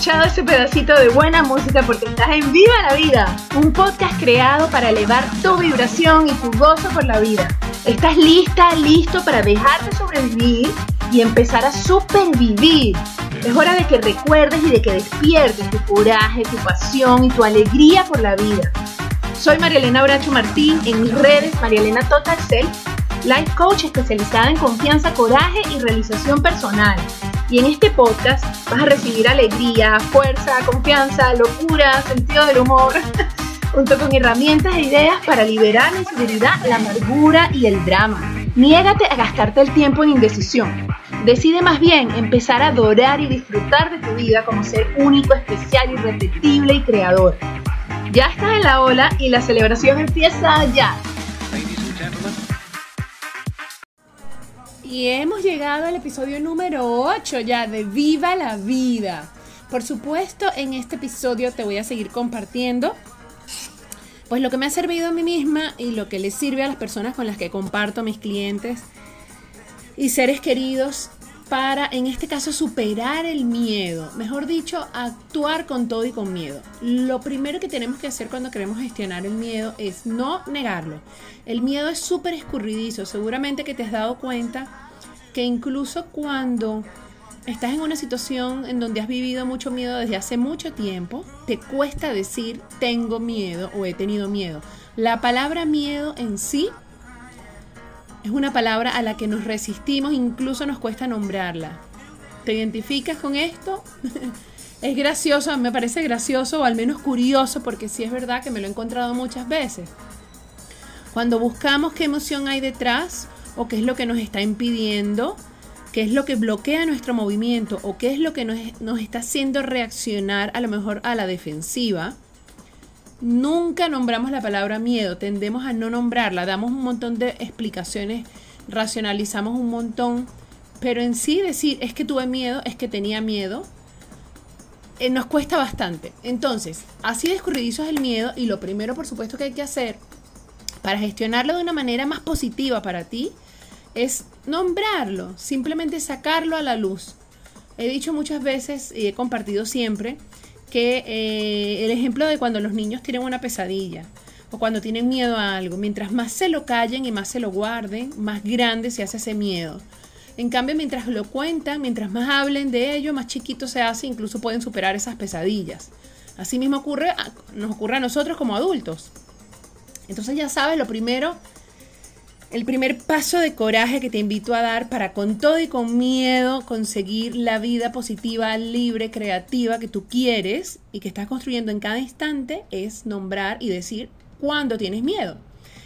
Escuchado ese pedacito de buena música porque estás en Viva la Vida, un podcast creado para elevar tu vibración y tu gozo por la vida. ¿Estás lista, listo para dejar de sobrevivir y empezar a supervivir? Es hora de que recuerdes y de que despiertes tu coraje, tu pasión y tu alegría por la vida. Soy María Elena Bracho Martín, en mis redes María Elena Total Self, life coach especializada en confianza, coraje y realización personal. Y en este podcast vas a recibir alegría, fuerza, confianza, locura, sentido del humor, junto con herramientas e ideas para liberar en seguridad la amargura y el drama. Niégate a gastarte el tiempo en indecisión. Decide más bien empezar a adorar y disfrutar de tu vida como ser único, especial, irrepetible y creador. Ya estás en la ola y la celebración empieza ya. Y hemos llegado al episodio número 8 ya de Viva la Vida. Por supuesto, en este episodio te voy a seguir compartiendo pues lo que me ha servido a mí misma y lo que le sirve a las personas con las que comparto, mis clientes y seres queridos para, en este caso, superar el miedo. Mejor dicho, actuar con todo y con miedo. Lo primero que tenemos que hacer cuando queremos gestionar el miedo es no negarlo. El miedo es súper escurridizo. Seguramente que te has dado cuenta que incluso cuando estás en una situación en donde has vivido mucho miedo desde hace mucho tiempo, te cuesta decir tengo miedo o he tenido miedo. La palabra miedo en sí es una palabra a la que nos resistimos, incluso nos cuesta nombrarla. ¿Te identificas con esto? es gracioso, me parece gracioso o al menos curioso porque sí es verdad que me lo he encontrado muchas veces. Cuando buscamos qué emoción hay detrás o qué es lo que nos está impidiendo, qué es lo que bloquea nuestro movimiento o qué es lo que nos, nos está haciendo reaccionar a lo mejor a la defensiva, Nunca nombramos la palabra miedo, tendemos a no nombrarla, damos un montón de explicaciones, racionalizamos un montón, pero en sí decir es que tuve miedo, es que tenía miedo, eh, nos cuesta bastante. Entonces, así de escurridizo es el miedo y lo primero por supuesto que hay que hacer para gestionarlo de una manera más positiva para ti es nombrarlo, simplemente sacarlo a la luz. He dicho muchas veces y he compartido siempre que eh, el ejemplo de cuando los niños tienen una pesadilla o cuando tienen miedo a algo, mientras más se lo callen y más se lo guarden, más grande se hace ese miedo. En cambio, mientras lo cuentan, mientras más hablen de ello, más chiquito se hace, incluso pueden superar esas pesadillas. Así mismo ocurre, nos ocurre a nosotros como adultos. Entonces ya sabes, lo primero el primer paso de coraje que te invito a dar para con todo y con miedo conseguir la vida positiva, libre, creativa que tú quieres y que estás construyendo en cada instante es nombrar y decir cuándo tienes miedo.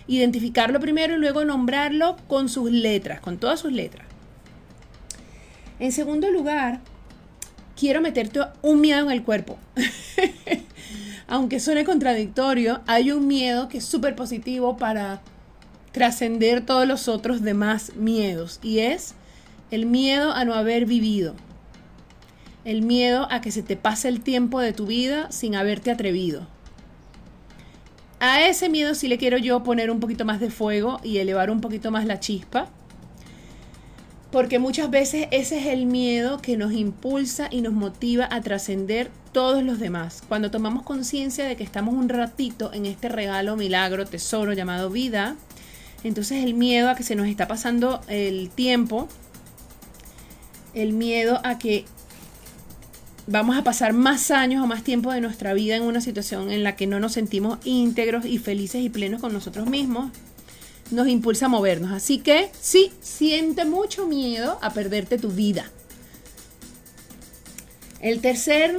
Identificarlo primero y luego nombrarlo con sus letras, con todas sus letras. En segundo lugar, quiero meterte un miedo en el cuerpo. Aunque suene contradictorio, hay un miedo que es súper positivo para trascender todos los otros demás miedos y es el miedo a no haber vivido, el miedo a que se te pase el tiempo de tu vida sin haberte atrevido. A ese miedo sí le quiero yo poner un poquito más de fuego y elevar un poquito más la chispa, porque muchas veces ese es el miedo que nos impulsa y nos motiva a trascender todos los demás. Cuando tomamos conciencia de que estamos un ratito en este regalo, milagro, tesoro llamado vida, entonces el miedo a que se nos está pasando el tiempo, el miedo a que vamos a pasar más años o más tiempo de nuestra vida en una situación en la que no nos sentimos íntegros y felices y plenos con nosotros mismos, nos impulsa a movernos. Así que sí, siente mucho miedo a perderte tu vida. El tercer,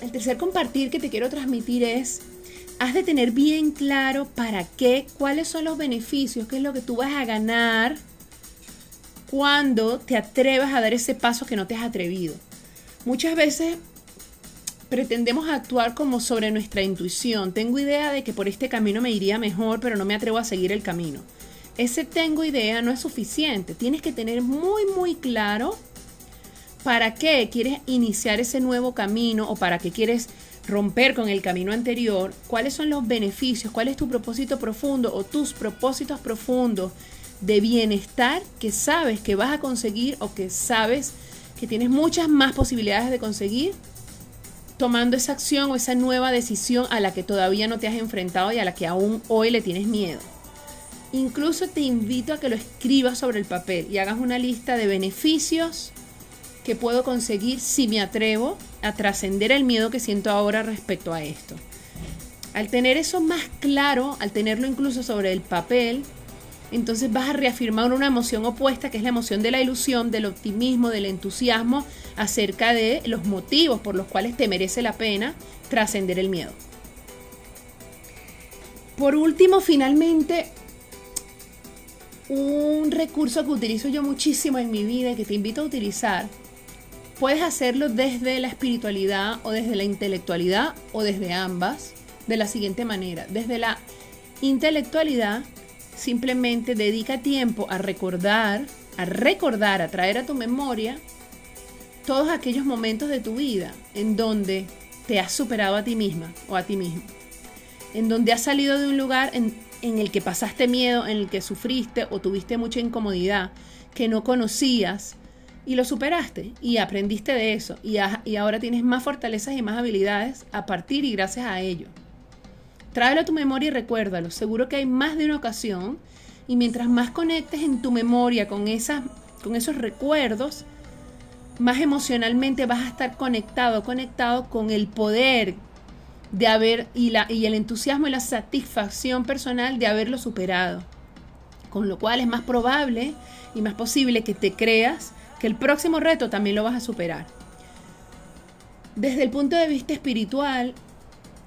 el tercer compartir que te quiero transmitir es has de tener bien claro para qué, cuáles son los beneficios, qué es lo que tú vas a ganar cuando te atrevas a dar ese paso que no te has atrevido. Muchas veces pretendemos actuar como sobre nuestra intuición. Tengo idea de que por este camino me iría mejor, pero no me atrevo a seguir el camino. Ese tengo idea no es suficiente. Tienes que tener muy, muy claro para qué quieres iniciar ese nuevo camino o para qué quieres romper con el camino anterior, cuáles son los beneficios, cuál es tu propósito profundo o tus propósitos profundos de bienestar que sabes que vas a conseguir o que sabes que tienes muchas más posibilidades de conseguir tomando esa acción o esa nueva decisión a la que todavía no te has enfrentado y a la que aún hoy le tienes miedo. Incluso te invito a que lo escribas sobre el papel y hagas una lista de beneficios que puedo conseguir si me atrevo a trascender el miedo que siento ahora respecto a esto. Al tener eso más claro, al tenerlo incluso sobre el papel, entonces vas a reafirmar una emoción opuesta, que es la emoción de la ilusión, del optimismo, del entusiasmo acerca de los motivos por los cuales te merece la pena trascender el miedo. Por último, finalmente, un recurso que utilizo yo muchísimo en mi vida y que te invito a utilizar, puedes hacerlo desde la espiritualidad o desde la intelectualidad o desde ambas, de la siguiente manera. Desde la intelectualidad, Simplemente dedica tiempo a recordar, a recordar, a traer a tu memoria todos aquellos momentos de tu vida en donde te has superado a ti misma o a ti mismo. En donde has salido de un lugar en, el que pasaste miedo, en el que sufriste o tuviste mucha incomodidad que no conocías y lo superaste y aprendiste de eso y, y ahora tienes más fortalezas y más habilidades a partir y gracias a ello. Tráelo a tu memoria y recuérdalo. Seguro que hay más de una ocasión y mientras más conectes en tu memoria con, esas, con esos recuerdos, más emocionalmente vas a estar conectado, conectado con el poder de haber y, la, y el entusiasmo y la satisfacción personal de haberlo superado. Con lo cual es más probable y más posible que te creas que el próximo reto también lo vas a superar. Desde el punto de vista espiritual,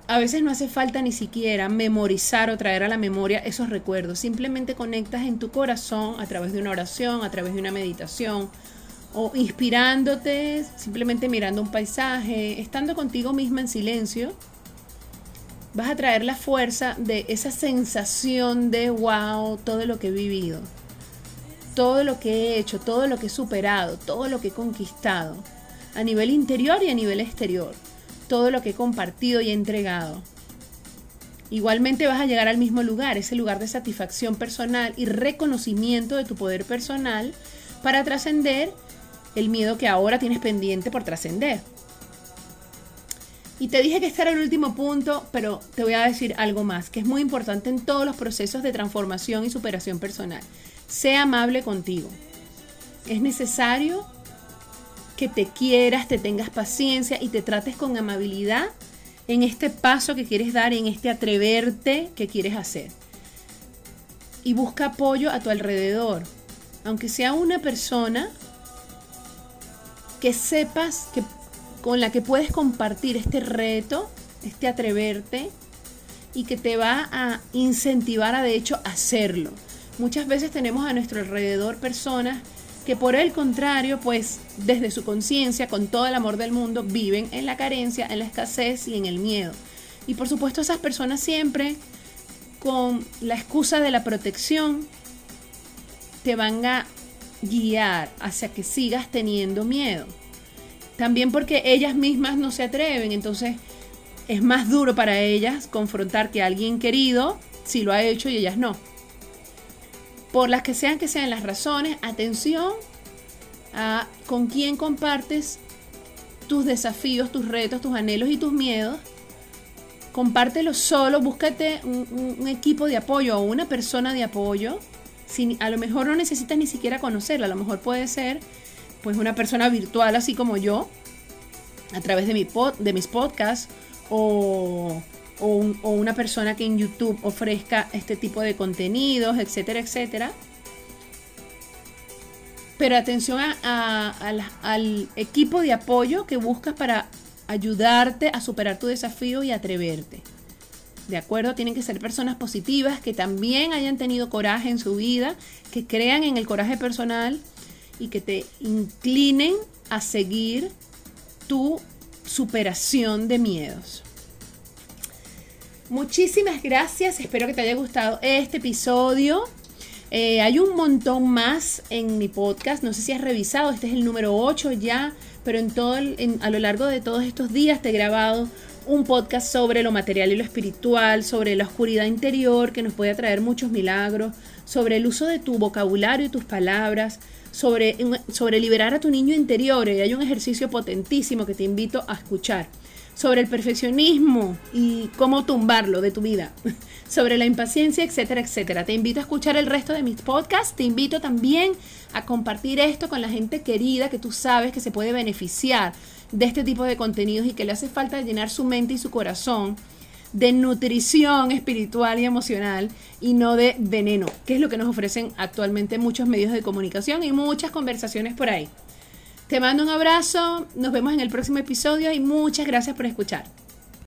a veces no hace falta ni siquiera memorizar o traer a la memoria esos recuerdos. Simplemente conectas en tu corazón a través de una oración, a través de una meditación o inspirándote, simplemente mirando un paisaje, estando contigo misma en silencio. Vas a traer la fuerza de esa sensación de wow, todo lo que he vivido, todo lo que he hecho, todo lo que he superado, todo lo que he conquistado, a nivel interior y a nivel exterior todo lo que he compartido y he entregado. Igualmente vas a llegar al mismo lugar, ese lugar de satisfacción personal y reconocimiento de tu poder personal para trascender el miedo que ahora tienes pendiente por trascender. Y te dije que este era el último punto, pero te voy a decir algo más, que es muy importante en todos los procesos de transformación y superación personal. Sea amable contigo. Es necesario que te quieras, te tengas paciencia y te trates con amabilidad en este paso que quieres dar, en este atreverte que quieres hacer. Y busca apoyo a tu alrededor, aunque sea una persona que sepas que con la que puedes compartir este reto, este atreverte y que te va a incentivar a de hecho hacerlo. Muchas veces tenemos a nuestro alrededor personas que por el contrario, pues desde su conciencia, con todo el amor del mundo, viven en la carencia, en la escasez y en el miedo. Y por supuesto esas personas siempre, con la excusa de la protección, te van a guiar hacia que sigas teniendo miedo. También porque ellas mismas no se atreven, entonces es más duro para ellas confrontar que alguien querido si lo ha hecho y ellas no por las que sean que sean las razones, atención a con quién compartes tus desafíos, tus retos, tus anhelos y tus miedos. Compártelo solo, búscate un, equipo de apoyo o una persona de apoyo. Si, a lo mejor no necesitas ni siquiera conocerla, a lo mejor puede ser pues una persona virtual así como yo, a través de, mi de mis podcasts o o, una persona que en YouTube ofrezca este tipo de contenidos, etcétera, etcétera. Pero atención al equipo de apoyo que buscas para ayudarte a superar tu desafío y atreverte. ¿De acuerdo? Tienen que ser personas positivas que también hayan tenido coraje en su vida, que crean en el coraje personal y que te inclinen a seguir tu superación de miedos. Muchísimas gracias, espero que te haya gustado este episodio. Eh, hay un montón más en mi podcast, no sé si has revisado, este es el número 8 ya, pero en todo a lo largo de todos estos días te he grabado un podcast sobre lo material y lo espiritual, sobre la oscuridad interior que nos puede traer muchos milagros, sobre el uso de tu vocabulario y tus palabras, sobre, sobre liberar a tu niño interior. Y hay un ejercicio potentísimo que te invito a escuchar sobre el perfeccionismo y cómo tumbarlo de tu vida, sobre la impaciencia, etcétera, etcétera. Te invito a escuchar el resto de mis podcasts, te invito también a compartir esto con la gente querida que tú sabes que se puede beneficiar de este tipo de contenidos y que le hace falta llenar su mente y su corazón de nutrición espiritual y emocional y no de veneno, que es lo que nos ofrecen actualmente muchos medios de comunicación y muchas conversaciones por ahí. Te mando un abrazo, nos vemos en el próximo episodio y muchas gracias por escuchar.